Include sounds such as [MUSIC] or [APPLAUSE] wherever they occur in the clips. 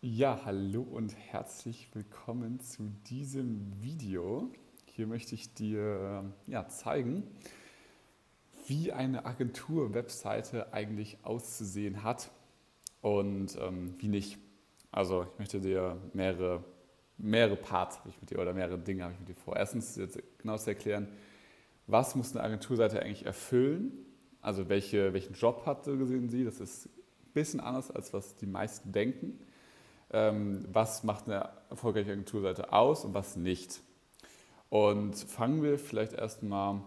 Ja, hallo und herzlich willkommen zu diesem Video. Hier möchte ich dir ja, zeigen, wie eine Agentur-Webseite eigentlich auszusehen hat und ähm, wie nicht. Also ich möchte dir mehrere, mehrere Parts ich mit dir oder mehrere Dinge habe ich mit dir vor. Erstens jetzt genau zu erklären, was muss eine Agenturseite eigentlich erfüllen? Also welche, welchen Job hat so gesehen sie? Das ist ein bisschen anders, als was die meisten denken was macht eine erfolgreiche Agenturseite aus und was nicht. Und fangen wir vielleicht erstmal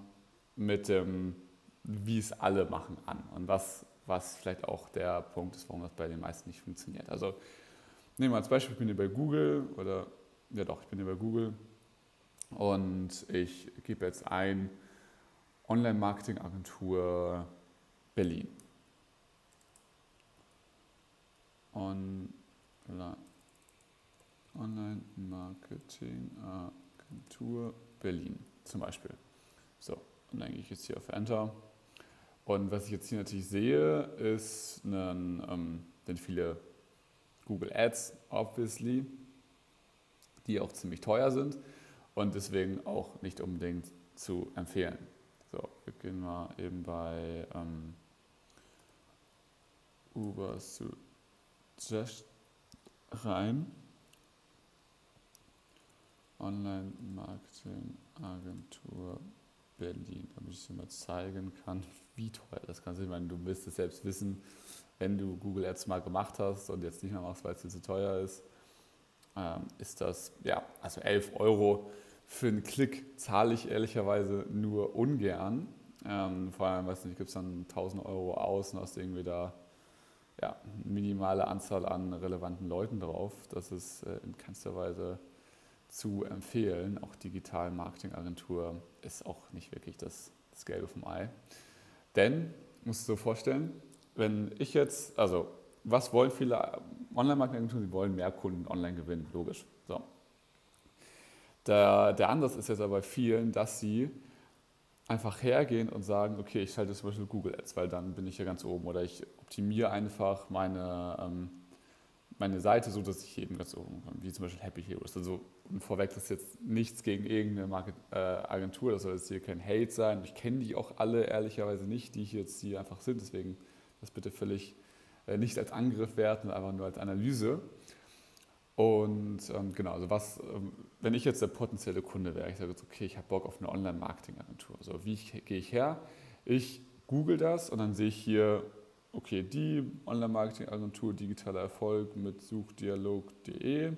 mit dem, wie es alle machen, an und was, was vielleicht auch der Punkt ist, warum das bei den meisten nicht funktioniert. Also nehmen wir als Beispiel, ich bin hier bei Google oder ja doch, ich bin hier bei Google und ich gebe jetzt ein Online-Marketing-Agentur Berlin. Und Online-Marketing-Agentur Berlin zum Beispiel. So, und dann gehe ich jetzt hier auf Enter. Und was ich jetzt hier natürlich sehe, ist einen, ähm, sind viele Google Ads, obviously, die auch ziemlich teuer sind und deswegen auch nicht unbedingt zu empfehlen. So, wir gehen mal eben bei ähm, Uber Suggest rein. Online-Marketing-Agentur Berlin, damit ich dir mal zeigen kann, [LAUGHS] wie teuer das Ganze ist. Ich meine, du wirst es selbst wissen, wenn du Google Ads mal gemacht hast und jetzt nicht mehr machst, weil es dir zu teuer ist, ähm, ist das, ja, also 11 Euro für einen Klick zahle ich ehrlicherweise nur ungern. Ähm, vor allem, weiß nicht, gibt es dann 1000 Euro aus und hast irgendwie da ja, minimale Anzahl an relevanten Leuten drauf. Das ist äh, in keinster Weise zu empfehlen. Auch digital Marketingagentur ist auch nicht wirklich das, das Gelbe vom Ei. Denn, musst du dir so vorstellen, wenn ich jetzt, also was wollen viele Online-Marketingagenturen? Sie wollen mehr Kunden online gewinnen, logisch. So. Der, der Ansatz ist jetzt aber bei vielen, dass sie einfach hergehen und sagen, okay, ich schalte zum Beispiel Google Ads, weil dann bin ich ja ganz oben. Oder ich optimiere einfach meine, ähm, meine Seite so, dass ich eben ganz oben komme, wie zum Beispiel Happy Heroes. Also vorweg, das ist jetzt nichts gegen irgendeine Market, äh, Agentur, das soll jetzt hier kein Hate sein. Ich kenne die auch alle ehrlicherweise nicht, die hier jetzt hier einfach sind. Deswegen das bitte völlig äh, nicht als Angriff werten, einfach nur als Analyse. Und ähm, genau, also was, ähm, wenn ich jetzt der potenzielle Kunde wäre, ich sage jetzt, okay, ich habe Bock auf eine Online-Marketing-Agentur. Also wie gehe ich her? Ich google das und dann sehe ich hier, okay, die Online-Marketing-Agentur digitaler Erfolg mit suchdialog.de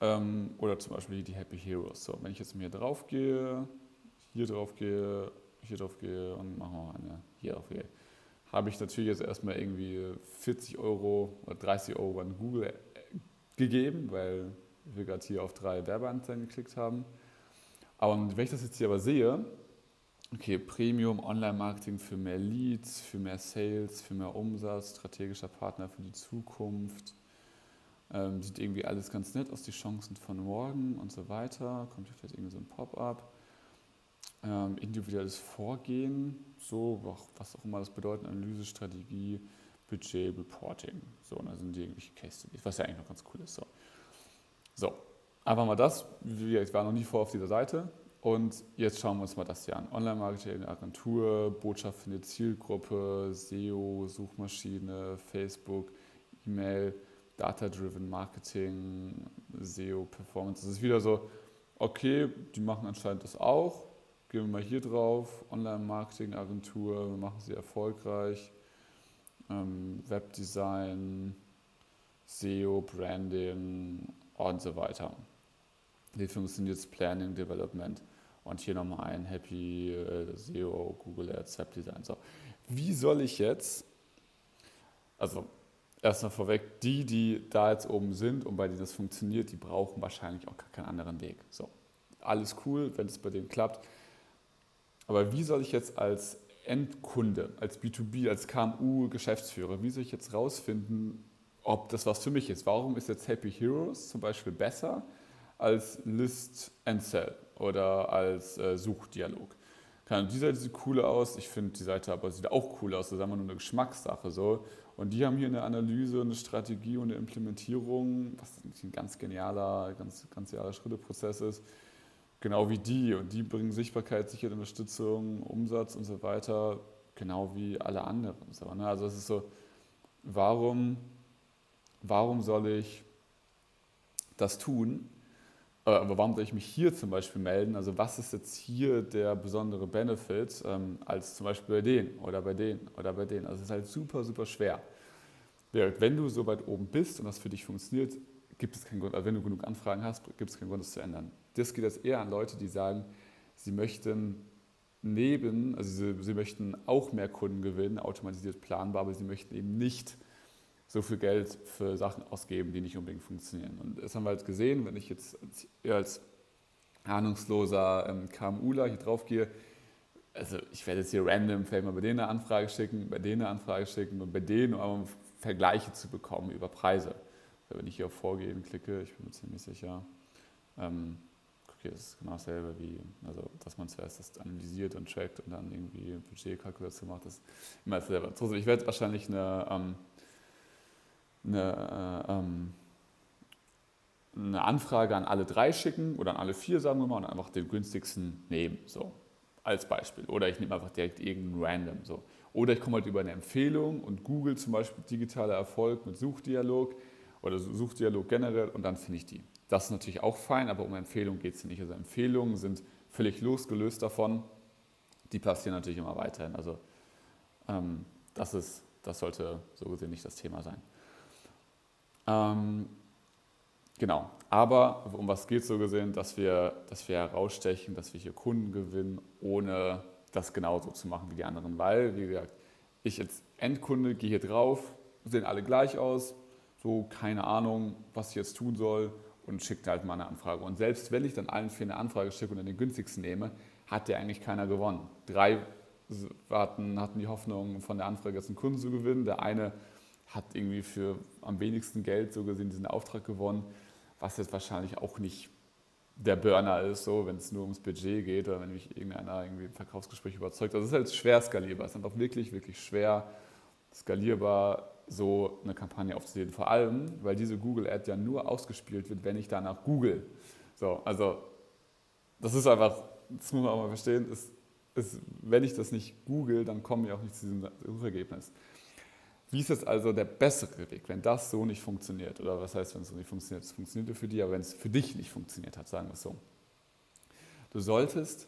ähm, oder zum Beispiel die Happy Heroes. So, wenn ich jetzt hier drauf gehe, hier drauf gehe, hier drauf gehe und machen wir eine hier drauf gehe, habe ich natürlich jetzt erstmal irgendwie 40 Euro oder 30 Euro an Google gegeben, weil wir gerade hier auf drei Werbeanzeigen geklickt haben. Aber wenn ich das jetzt hier aber sehe, okay, Premium, Online-Marketing für mehr Leads, für mehr Sales, für mehr Umsatz, strategischer Partner für die Zukunft, ähm, sieht irgendwie alles ganz nett aus, die Chancen von morgen und so weiter, kommt hier vielleicht irgendwie so ein Pop-up. Ähm, individuelles Vorgehen, so was auch immer das bedeutet, Analyse, Strategie, Budget Reporting. So, und da sind die irgendwelche Case Studies, was ja eigentlich noch ganz cool ist. So, so einfach mal das. Ich war noch nie vor auf dieser Seite. Und jetzt schauen wir uns mal das hier an. Online-Marketing, Agentur, Botschaft für eine Zielgruppe, SEO, Suchmaschine, Facebook, E-Mail, Data-Driven Marketing, SEO, Performance. Das ist wieder so, okay, die machen anscheinend das auch. Gehen wir mal hier drauf. Online-Marketing, Agentur, wir machen sie erfolgreich ähm, Webdesign, SEO, Branding und so weiter. Wie funktioniert das Planning, Development? Und hier nochmal ein Happy äh, SEO, Google Ads, Webdesign. So. Wie soll ich jetzt, also erstmal vorweg, die, die da jetzt oben sind und bei denen das funktioniert, die brauchen wahrscheinlich auch gar keinen anderen Weg. So, alles cool, wenn es bei denen klappt. Aber wie soll ich jetzt als Endkunde, als B2B, als KMU-Geschäftsführer, wie soll ich jetzt rausfinden, ob das was für mich ist? Warum ist jetzt Happy Heroes zum Beispiel besser als List and Sell oder als äh, Suchdialog? die Seite sieht cool aus, ich finde die Seite aber sieht auch cool aus, das ist einfach nur eine Geschmackssache. So. Und die haben hier eine Analyse, eine Strategie und eine Implementierung, was ein ganz genialer, ganz, ganz genialer Schritteprozess ist. Genau wie die. Und die bringen Sichtbarkeit, Sicherheit, Unterstützung, Umsatz und so weiter, genau wie alle anderen. So, ne? Also es ist so, warum, warum soll ich das tun? Äh, aber warum soll ich mich hier zum Beispiel melden? Also was ist jetzt hier der besondere Benefit ähm, als zum Beispiel bei denen oder bei denen oder bei denen? Also es ist halt super, super schwer. Wenn du so weit oben bist und das für dich funktioniert, gibt es keinen Grund, also wenn du genug Anfragen hast, gibt es keinen Grund, das zu ändern. Das geht jetzt eher an Leute, die sagen, sie möchten neben, also sie, sie möchten auch mehr Kunden gewinnen, automatisiert planbar, aber sie möchten eben nicht so viel Geld für Sachen ausgeben, die nicht unbedingt funktionieren. Und das haben wir halt gesehen, wenn ich jetzt als ahnungsloser ähm, KMUler hier drauf gehe, also ich werde jetzt hier random vielleicht mal bei denen eine Anfrage schicken, bei denen eine Anfrage schicken und bei denen, um Vergleiche zu bekommen über Preise. Wenn ich hier auf Vorgehen klicke, ich bin mir ziemlich sicher, ähm, okay, das ist genau dasselbe wie, also dass man zuerst das analysiert und trackt und dann irgendwie Budgetkalkulation macht, das ist immer dasselbe. Also ich werde wahrscheinlich eine ähm, eine, äh, ähm, eine Anfrage an alle drei schicken oder an alle vier, sagen wir mal, und einfach den günstigsten nehmen, so als Beispiel. Oder ich nehme einfach direkt irgendeinen random. So. Oder ich komme halt über eine Empfehlung und Google zum Beispiel digitaler Erfolg mit Suchdialog oder Suchdialog generell und dann finde ich die. Das ist natürlich auch fein, aber um Empfehlungen geht es nicht. Also Empfehlungen sind völlig losgelöst davon. Die passieren natürlich immer weiterhin. Also ähm, das, ist, das sollte so gesehen nicht das Thema sein. Ähm, genau, aber um was geht es so gesehen, dass wir, dass wir herausstechen, dass wir hier Kunden gewinnen, ohne das genauso zu machen wie die anderen. Weil, wie gesagt, ich als Endkunde gehe hier drauf, sehen alle gleich aus, so keine Ahnung, was ich jetzt tun soll und schicke halt mal eine Anfrage. Und selbst wenn ich dann allen vier eine Anfrage schicke und dann den günstigsten nehme, hat der eigentlich keiner gewonnen. Drei hatten, hatten die Hoffnung, von der Anfrage jetzt einen Kunden zu gewinnen. Der eine hat irgendwie für am wenigsten Geld so gesehen diesen Auftrag gewonnen, was jetzt wahrscheinlich auch nicht der Burner ist, so, wenn es nur ums Budget geht oder wenn mich irgendeiner irgendwie im Verkaufsgespräch überzeugt. Also es ist halt schwer skalierbar. Es ist einfach wirklich, wirklich schwer skalierbar, so eine Kampagne aufzuziehen. Vor allem, weil diese Google-Ad ja nur ausgespielt wird, wenn ich danach google. So, also das ist einfach, das muss man auch mal verstehen, ist, ist, wenn ich das nicht google, dann komme ich auch nicht zu diesem Suchergebnis. Wie ist jetzt also der bessere Weg, wenn das so nicht funktioniert? Oder was heißt, wenn es so nicht funktioniert? Es funktioniert für dich, aber wenn es für dich nicht funktioniert hat, sagen wir es so. Du solltest,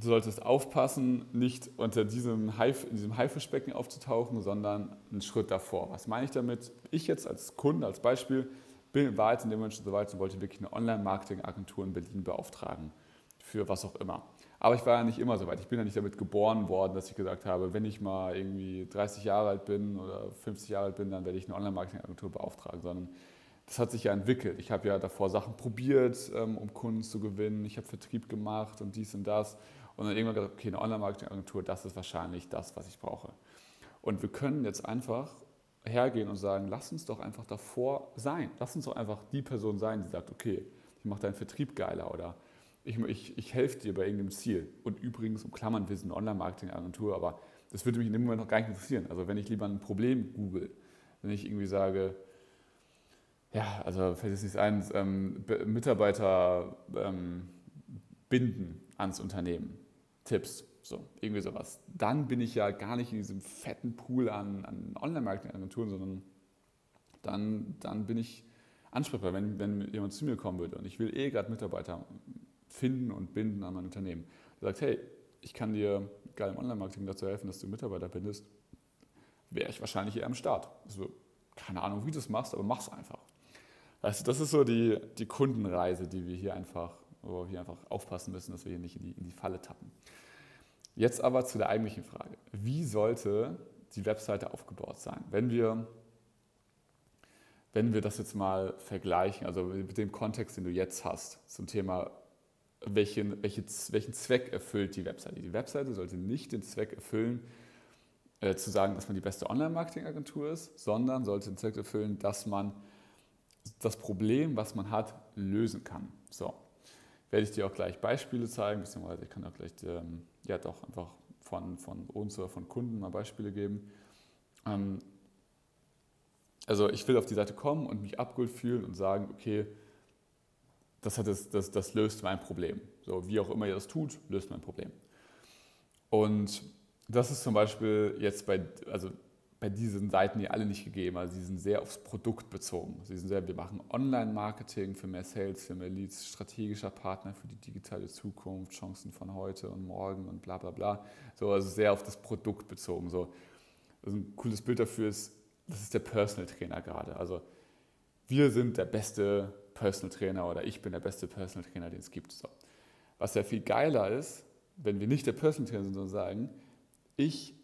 du solltest aufpassen, nicht unter diesem, Haif, in diesem Haifischbecken aufzutauchen, sondern einen Schritt davor. Was meine ich damit? Ich jetzt als Kunde, als Beispiel, bin, war jetzt in dem Moment schon so weit und wollte wirklich eine Online-Marketing-Agentur in Berlin beauftragen. Für was auch immer. Aber ich war ja nicht immer so weit. Ich bin ja nicht damit geboren worden, dass ich gesagt habe, wenn ich mal irgendwie 30 Jahre alt bin oder 50 Jahre alt bin, dann werde ich eine Online-Marketing-Agentur beauftragen, sondern das hat sich ja entwickelt. Ich habe ja davor Sachen probiert, ähm, um Kunden zu gewinnen. Ich habe Vertrieb gemacht und dies und das. Und dann irgendwann gesagt, okay, eine Online-Marketing-Agentur, das ist wahrscheinlich das, was ich brauche. Und wir können jetzt einfach hergehen und sagen, lass uns doch einfach davor sein. Lass uns doch einfach die Person sein, die sagt, okay, ich mache deinen Vertrieb geiler oder ich, ich, ich helfe dir bei irgendeinem Ziel. Und übrigens, um Klammern, wir sind eine Online-Marketing-Agentur, aber das würde mich in dem Moment noch gar nicht interessieren. Also wenn ich lieber ein Problem google, wenn ich irgendwie sage, ja, also fällt es nicht ein, ähm, Mitarbeiter ähm, binden ans Unternehmen, Tipps, so, irgendwie sowas. Dann bin ich ja gar nicht in diesem fetten Pool an, an Online-Marketing-Agenturen, sondern dann, dann bin ich ansprechbar, wenn, wenn jemand zu mir kommen würde und ich will eh gerade Mitarbeiter finden und binden an mein Unternehmen. Der sagt, hey, ich kann dir geil im Online-Marketing dazu helfen, dass du Mitarbeiter bindest, wäre ich wahrscheinlich eher am Start. Also, keine Ahnung, wie du das machst, aber mach's einfach. Also, das ist so die, die Kundenreise, die wir hier einfach, wo wir einfach aufpassen müssen, dass wir hier nicht in die, in die Falle tappen. Jetzt aber zu der eigentlichen Frage. Wie sollte die Webseite aufgebaut sein? Wenn wir, wenn wir das jetzt mal vergleichen, also mit dem Kontext, den du jetzt hast, zum Thema welchen, welche, welchen Zweck erfüllt die Webseite. Die Webseite sollte nicht den Zweck erfüllen, äh, zu sagen, dass man die beste Online-Marketing-Agentur ist, sondern sollte den Zweck erfüllen, dass man das Problem, was man hat, lösen kann. So. Werde ich dir auch gleich Beispiele zeigen, beziehungsweise ich kann auch gleich ähm, ja doch einfach von, von uns oder von Kunden mal Beispiele geben. Ähm, also ich will auf die Seite kommen und mich abgeholt fühlen und sagen, okay, das, hat das, das, das löst mein Problem. So, wie auch immer ihr das tut, löst mein Problem. Und das ist zum Beispiel jetzt bei, also bei diesen Seiten die alle nicht gegeben. Also sie sind sehr aufs Produkt bezogen. Sie sind sehr, wir machen Online-Marketing für mehr Sales, für mehr Leads, strategischer Partner für die digitale Zukunft, Chancen von heute und morgen und bla bla bla. So, also sehr auf das Produkt bezogen. So. Also ein cooles Bild dafür ist, das ist der Personal Trainer gerade. Also wir sind der beste Personal Trainer oder ich bin der beste Personal Trainer, den es gibt. So. Was ja viel geiler ist, wenn wir nicht der Personal Trainer sind, sondern sagen, ich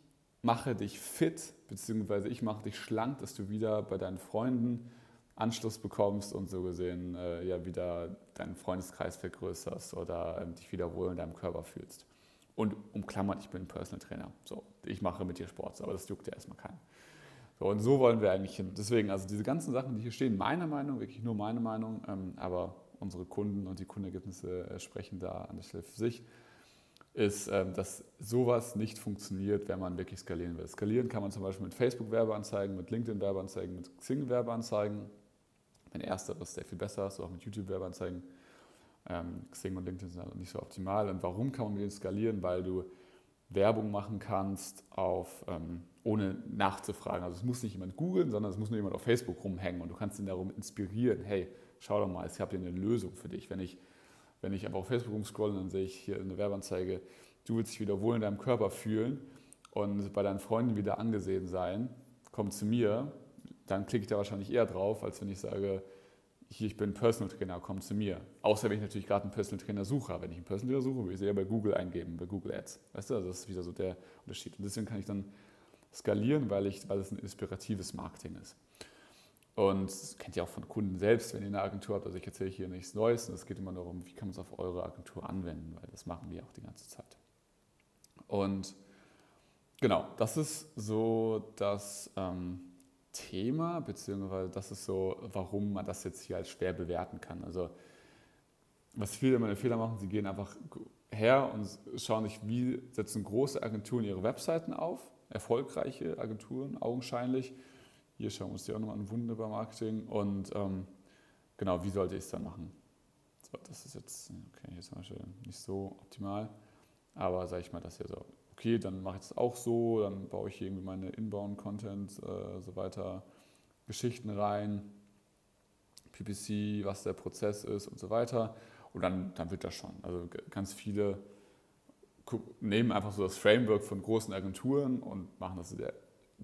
mache dich fit, beziehungsweise ich mache dich schlank, dass du wieder bei deinen Freunden Anschluss bekommst und so gesehen äh, ja wieder deinen Freundeskreis vergrößerst oder ähm, dich wieder wohl in deinem Körper fühlst. Und umklammert, ich bin Personal Trainer. So, ich mache mit dir Sport, aber das juckt ja erstmal keinen. So, und so wollen wir eigentlich hin. Deswegen, also diese ganzen Sachen, die hier stehen, meiner Meinung, wirklich nur meine Meinung, ähm, aber unsere Kunden und die Kundenergebnisse äh, sprechen da an der Stelle für sich, ist, ähm, dass sowas nicht funktioniert, wenn man wirklich skalieren will. Skalieren kann man zum Beispiel mit Facebook-Werbeanzeigen, mit LinkedIn-Werbeanzeigen, mit Xing-Werbeanzeigen. Mein ersteres sehr viel besser, so auch mit YouTube-Werbeanzeigen. Ähm, Xing und LinkedIn sind halt nicht so optimal. Und warum kann man mit denen skalieren? Weil du Werbung machen kannst, auf, ähm, ohne nachzufragen. Also es muss nicht jemand googeln, sondern es muss nur jemand auf Facebook rumhängen und du kannst ihn darum inspirieren. Hey, schau doch mal, ich habe hier eine Lösung für dich. Wenn ich, wenn ich einfach auf Facebook rumscrolle, dann sehe ich hier eine Werbeanzeige, du willst dich wieder wohl in deinem Körper fühlen und bei deinen Freunden wieder angesehen sein, komm zu mir, dann klicke ich da wahrscheinlich eher drauf, als wenn ich sage, hier, ich bin Personal Trainer, komm zu mir. Außer wenn ich natürlich gerade einen Personal Trainer suche. Wenn ich einen Personal Trainer suche, würde ich es eher bei Google eingeben, bei Google Ads. Weißt du, also das ist wieder so der Unterschied. Und deswegen kann ich dann skalieren, weil, ich, weil es ein inspiratives Marketing ist. Und das kennt ihr auch von Kunden selbst, wenn ihr eine Agentur habt. Also ich erzähle hier nichts Neues. Und es geht immer darum, wie kann man es auf eure Agentur anwenden, weil das machen wir auch die ganze Zeit. Und genau, das ist so das... Ähm, Thema, beziehungsweise das ist so, warum man das jetzt hier als schwer bewerten kann. Also was viele meine Fehler machen, sie gehen einfach her und schauen sich, wie setzen große Agenturen ihre Webseiten auf, erfolgreiche Agenturen, augenscheinlich. Hier schauen wir uns die auch nochmal an, wunderbar Marketing. Und ähm, genau, wie sollte ich es dann machen? So, das ist jetzt, okay, hier zum Beispiel nicht so optimal, aber sage ich mal, das hier so okay, dann mache ich es auch so, dann baue ich hier irgendwie meine Inbound-Content, äh, so weiter, Geschichten rein, PPC, was der Prozess ist und so weiter. Und dann, dann wird das schon. Also ganz viele nehmen einfach so das Framework von großen Agenturen und machen das.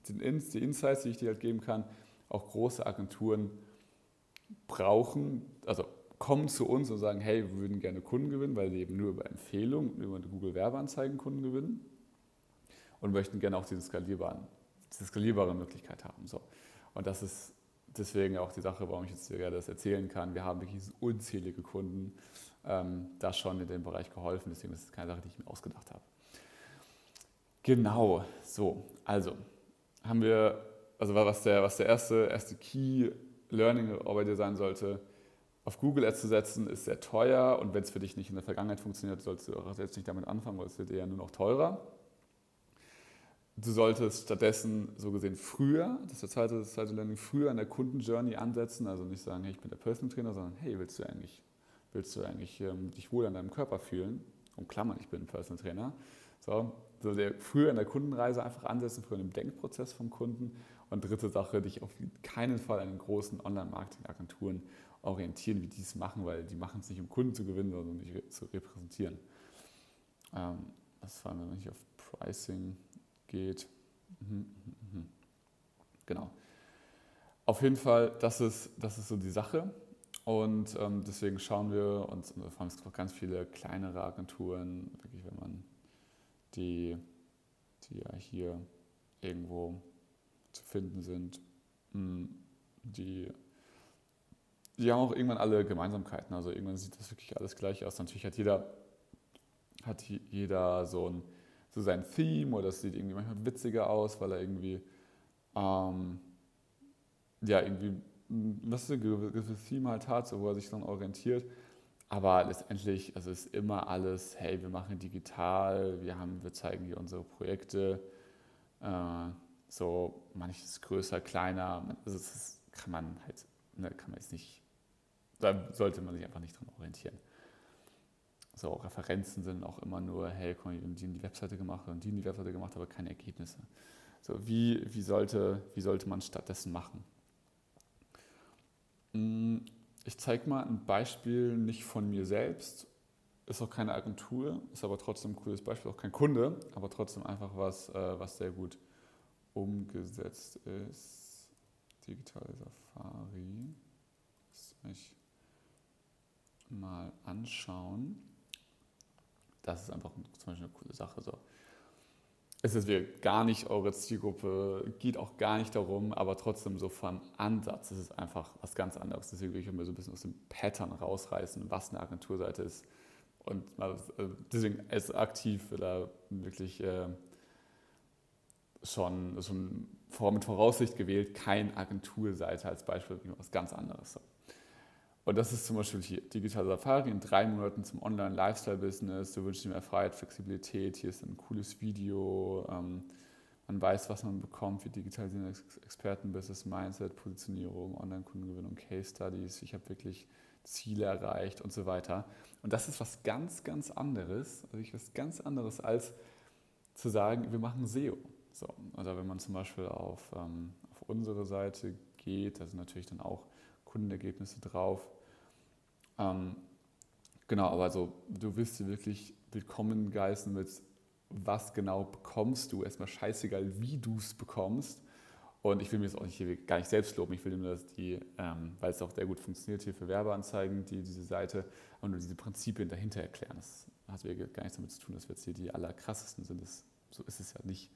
Der, die Insights, die ich dir halt geben kann, auch große Agenturen brauchen, also kommen zu uns und sagen, hey, wir würden gerne Kunden gewinnen, weil sie eben nur über Empfehlungen, über Google Werbeanzeigen Kunden gewinnen und möchten gerne auch diese skalierbaren, diese skalierbare Möglichkeit haben. So. Und das ist deswegen auch die Sache, warum ich jetzt gerade das erzählen kann. Wir haben wirklich unzählige Kunden ähm, da schon in dem Bereich geholfen. Deswegen ist es keine Sache, die ich mir ausgedacht habe. Genau, so, also haben wir, also was der, was der erste, erste Key Learning bei dir sein sollte, auf Google Ads zu setzen, ist sehr teuer und wenn es für dich nicht in der Vergangenheit funktioniert, sollst du auch jetzt nicht damit anfangen, weil es wird eher nur noch teurer. Du solltest stattdessen so gesehen früher, das ist der zweite, das zweite Learning, früher an der Kundenjourney ansetzen, also nicht sagen, hey, ich bin der Personal Trainer, sondern hey, willst du eigentlich, willst du eigentlich ähm, dich wohl an deinem Körper fühlen? Und Klammern, ich bin ein Personal Trainer. So, so der, früher in der Kundenreise einfach ansetzen, früher im Denkprozess vom Kunden. Und dritte Sache, dich auf keinen Fall an den großen Online-Marketing-Agenturen orientieren, wie die es machen, weil die machen es nicht, um Kunden zu gewinnen, sondern um dich zu repräsentieren. Ähm, das war noch nicht auf Pricing geht. Mhm, mhm, mhm. Genau. Auf jeden Fall, das ist, das ist so die Sache. Und ähm, deswegen schauen wir uns, vor allem es gibt ganz viele kleinere Agenturen, wirklich, wenn man die, die ja hier irgendwo zu finden sind, hm, die, die haben auch irgendwann alle Gemeinsamkeiten. Also irgendwann sieht das wirklich alles gleich aus. Natürlich hat jeder, hat jeder so ein so sein Theme oder es sieht irgendwie manchmal witziger aus, weil er irgendwie, ähm, ja, irgendwie, was ein gewisses Theme halt hat, so, wo er sich dann orientiert. Aber letztendlich, also ist immer alles, hey, wir machen digital, wir, haben, wir zeigen hier unsere Projekte, äh, so manches größer, kleiner, also das kann man halt, ne, kann man jetzt nicht, da sollte man sich einfach nicht dran orientieren. So, Referenzen sind auch immer nur, hey, komm, habe die in die Webseite gemacht und die in die Webseite gemacht, aber keine Ergebnisse. So, wie, wie, sollte, wie sollte man stattdessen machen? Hm, ich zeige mal ein Beispiel nicht von mir selbst, ist auch keine Agentur, ist aber trotzdem ein cooles Beispiel, auch kein Kunde, aber trotzdem einfach was, äh, was sehr gut umgesetzt ist. Digitale Safari. Das ich mal anschauen. Das ist einfach zum Beispiel eine coole Sache. So. Es ist gar nicht eure Zielgruppe, geht auch gar nicht darum, aber trotzdem so vom Ansatz ist es einfach was ganz anderes. Deswegen will ich mir so ein bisschen aus dem Pattern rausreißen, was eine Agenturseite ist. Und äh, deswegen ist aktiv oder wirklich äh, schon, schon mit Voraussicht gewählt, kein Agenturseite als Beispiel, was ganz anderes. Und das ist zum Beispiel hier Digital Safari in drei Monaten zum Online-Lifestyle-Business. Du wünschst dir mehr Freiheit, Flexibilität. Hier ist ein cooles Video. Ähm, man weiß, was man bekommt, wie digitalisieren Experten, Business Mindset, Positionierung, Online-Kundengewinnung, Case Studies. Ich habe wirklich Ziele erreicht und so weiter. Und das ist was ganz, ganz anderes, also was ganz anderes als zu sagen, wir machen SEO. So, oder wenn man zum Beispiel auf, ähm, auf unsere Seite geht, da sind natürlich dann auch Kundenergebnisse drauf. Ähm, genau, aber so, du wirst dir wirklich willkommen geißen mit, was genau bekommst du. Erstmal scheißegal, wie du es bekommst. Und ich will mir das auch nicht, hier gar nicht selbst loben. Ich will nur, dass die, ähm, weil es auch sehr gut funktioniert hier für Werbeanzeigen, die, diese Seite, und nur diese Prinzipien dahinter erklären. Das hat gar nichts damit zu tun, dass wir jetzt hier die allerkrassesten sind. Das, so ist es ja nicht.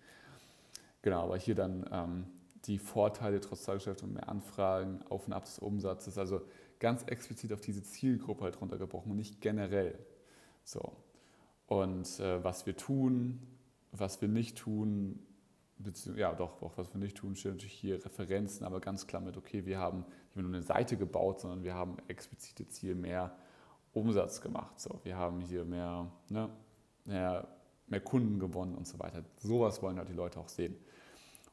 Genau, aber hier dann ähm, die Vorteile trotz Tagesgeschäft und mehr Anfragen, Auf und Ab des Umsatzes, also ganz explizit auf diese Zielgruppe halt runtergebrochen und nicht generell. So. Und äh, was wir tun, was wir nicht tun, ja doch, auch was wir nicht tun, steht natürlich hier Referenzen, aber ganz klar mit, okay, wir haben nicht nur eine Seite gebaut, sondern wir haben explizite Ziel mehr Umsatz gemacht. So, wir haben hier mehr, ne, mehr, mehr Kunden gewonnen und so weiter. Sowas wollen halt die Leute auch sehen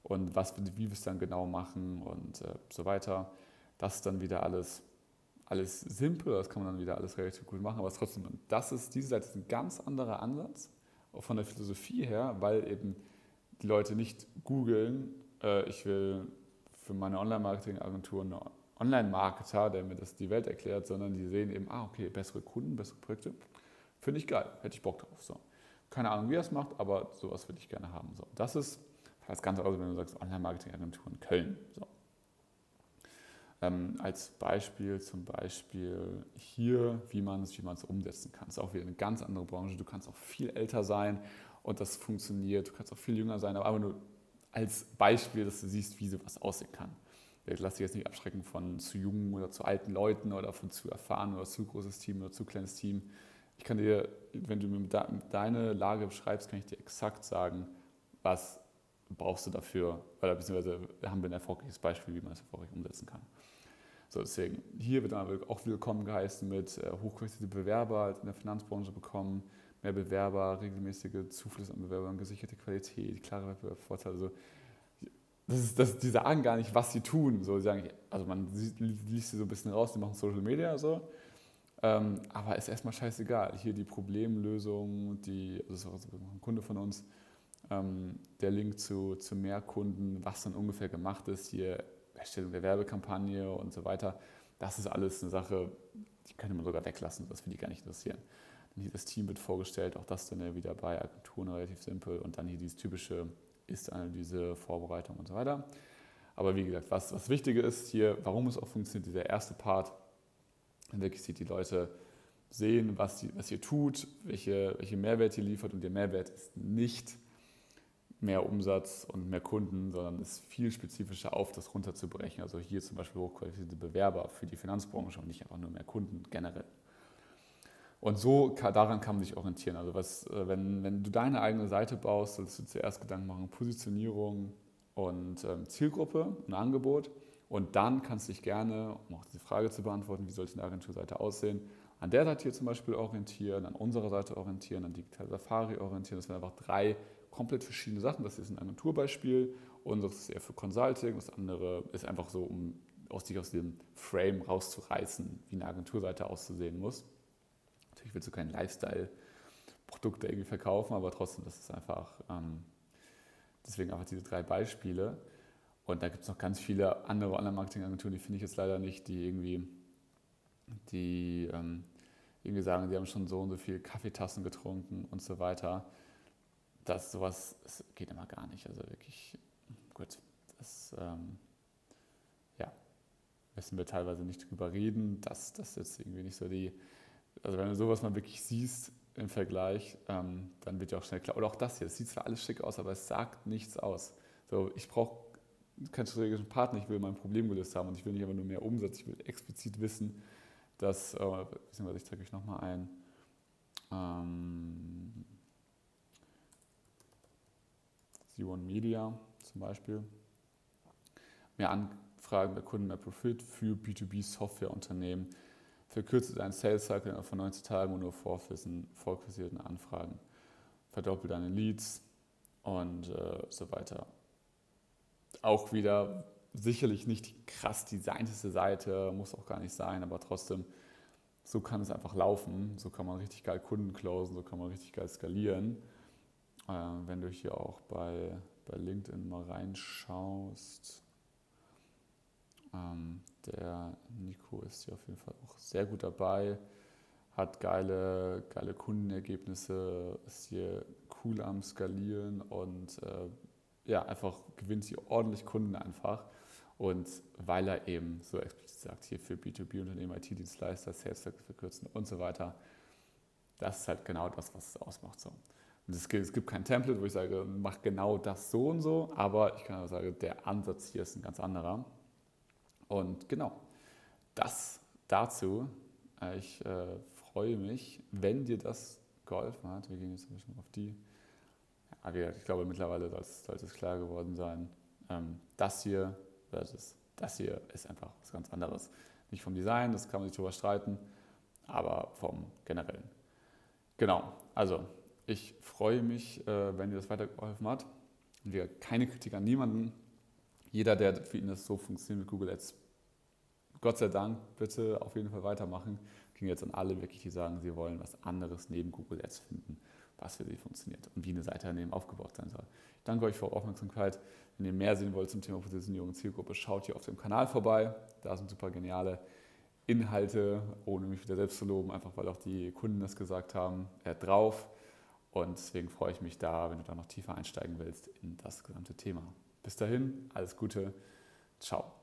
und was, wie wir es dann genau machen und äh, so weiter. Das ist dann wieder alles, alles simpel, das kann man dann wieder alles relativ gut machen, aber trotzdem, das ist, diese Seite ist ein ganz anderer Ansatz, von der Philosophie her, weil eben die Leute nicht googeln, äh, ich will für meine Online-Marketing-Agentur einen Online-Marketer, der mir das die Welt erklärt, sondern die sehen eben, ah, okay, bessere Kunden, bessere Projekte, finde ich geil, hätte ich Bock drauf. So. Keine Ahnung, wie er es macht, aber sowas würde ich gerne haben. So. Das ist das Ganze aus, wenn du sagst Online-Marketing-Agentur in Köln. So. Ähm, als Beispiel zum Beispiel hier, wie man es wie umsetzen kann. Das ist auch wieder eine ganz andere Branche. Du kannst auch viel älter sein und das funktioniert. Du kannst auch viel jünger sein, aber nur als Beispiel, dass du siehst, wie sowas aussehen kann. Ich lasse dich jetzt nicht abschrecken von zu jungen oder zu alten Leuten oder von zu erfahren oder zu großes Team oder zu kleines Team. Ich kann dir, wenn du mir deine Lage beschreibst, kann ich dir exakt sagen, was brauchst du dafür, oder beziehungsweise haben wir ein erfolgreiches Beispiel, wie man es erfolgreich umsetzen kann. So, deswegen, hier wird dann auch willkommen geheißen mit äh, hochqualifizierte Bewerber in der Finanzbranche bekommen, mehr Bewerber, regelmäßige Zuflüsse an Bewerbern, gesicherte Qualität, klare Wettbewerbsvorteile. Also, das ist, das, die sagen gar nicht, was sie tun. So, sie sagen, also man liest sie so ein bisschen raus, die machen Social Media so. Ähm, aber ist erstmal scheißegal. Hier die Problemlösung, die, also das ist auch ein Kunde von uns, ähm, der Link zu, zu mehr Kunden, was dann ungefähr gemacht ist, hier Erstellung der Werbekampagne und so weiter. Das ist alles eine Sache, die könnte man sogar weglassen, das würde die gar nicht interessieren. Dann hier das Team wird vorgestellt, auch das dann wieder bei Agenturen relativ simpel und dann hier dieses typische Ist-Analyse, Vorbereitung und so weiter. Aber wie gesagt, was, was Wichtige ist hier, warum es auch funktioniert, dieser erste Part, wirklich sieht die Leute sehen, was, die, was ihr tut, welche, welche Mehrwert ihr liefert und der Mehrwert ist nicht mehr Umsatz und mehr Kunden, sondern ist viel spezifischer auf das runterzubrechen. Also hier zum Beispiel hochqualifizierte Bewerber für die Finanzbranche und nicht einfach nur mehr Kunden generell. Und so daran kann man sich orientieren. Also was, äh, wenn, wenn du deine eigene Seite baust, solltest du zuerst Gedanken machen, Positionierung und ähm, Zielgruppe, ein Angebot. Und dann kannst du dich gerne, um auch diese Frage zu beantworten, wie sollte eine Agenturseite aussehen, an der Seite hier zum Beispiel orientieren, an unserer Seite orientieren, an Digital Safari orientieren. Das wären einfach drei komplett verschiedene Sachen. Das ist ein Agenturbeispiel, unseres ist eher für Consulting, das andere ist einfach so, um aus sich aus dem Frame rauszureißen, wie eine Agenturseite auszusehen muss. Natürlich willst du kein Lifestyle-Produkt irgendwie verkaufen, aber trotzdem, das ist einfach, ähm, deswegen einfach diese drei Beispiele. Und da gibt es noch ganz viele andere Online-Marketing-Agenturen, die finde ich jetzt leider nicht, die irgendwie, die ähm, irgendwie sagen, die haben schon so und so viel Kaffeetassen getrunken und so weiter. Das sowas das geht immer gar nicht. Also wirklich, gut, das ähm, ja, müssen wir teilweise nicht drüber reden, dass das jetzt irgendwie nicht so die, also wenn du sowas mal wirklich siehst im Vergleich, ähm, dann wird ja auch schnell klar. Oder auch das hier, es sieht zwar alles schick aus, aber es sagt nichts aus. So, ich brauche keinen strategischen Partner, ich will mein Problem gelöst haben und ich will nicht einfach nur mehr Umsatz, ich will explizit wissen, dass, äh, beziehungsweise ich zeige euch nochmal ein, ähm, Zero Media zum Beispiel, mehr Anfragen der Kunden, mehr Profit für B2B-Softwareunternehmen, verkürzt deinen Sales Cycle von 90 Tagen und nur vorquisierten Anfragen, verdoppelt deine Leads und äh, so weiter auch wieder sicherlich nicht die krass designteste Seite, muss auch gar nicht sein, aber trotzdem, so kann es einfach laufen. So kann man richtig geil Kunden closen, so kann man richtig geil skalieren. Äh, wenn du hier auch bei, bei LinkedIn mal reinschaust, ähm, der Nico ist hier auf jeden Fall auch sehr gut dabei, hat geile, geile Kundenergebnisse, ist hier cool am Skalieren und äh, ja, einfach gewinnt sie ordentlich Kunden einfach. Und weil er eben so explizit sagt, hier für B2B-Unternehmen, IT-Dienstleister, Sales verkürzen und so weiter, das ist halt genau das, was es ausmacht. So. Es gibt, es gibt kein Template, wo ich sage, mach genau das so und so, aber ich kann auch sagen, der Ansatz hier ist ein ganz anderer. Und genau, das dazu. Ich äh, freue mich, wenn dir das geholfen hat. Wir gehen jetzt ein bisschen auf die aber ich glaube, mittlerweile sollte es klar geworden sein, ähm, das hier versus das hier ist einfach was ganz anderes. Nicht vom Design, das kann man sich darüber streiten, aber vom Generellen. Genau, also ich freue mich, äh, wenn dir das weitergeholfen hat. Wir keine Kritik an niemanden. Jeder, der für ihn das so funktioniert mit Google Ads, Gott sei Dank, bitte auf jeden Fall weitermachen. Ging jetzt an alle wirklich, die sagen, sie wollen was anderes neben Google Ads finden was für sie funktioniert und wie eine Seite daneben aufgebaut sein soll. Ich danke euch für eure Aufmerksamkeit. Wenn ihr mehr sehen wollt zum Thema Positionierung und Zielgruppe, schaut hier auf dem Kanal vorbei. Da sind super geniale Inhalte, ohne mich wieder selbst zu loben, einfach weil auch die Kunden das gesagt haben, äh, drauf. Und deswegen freue ich mich da, wenn du da noch tiefer einsteigen willst in das gesamte Thema. Bis dahin, alles Gute, ciao.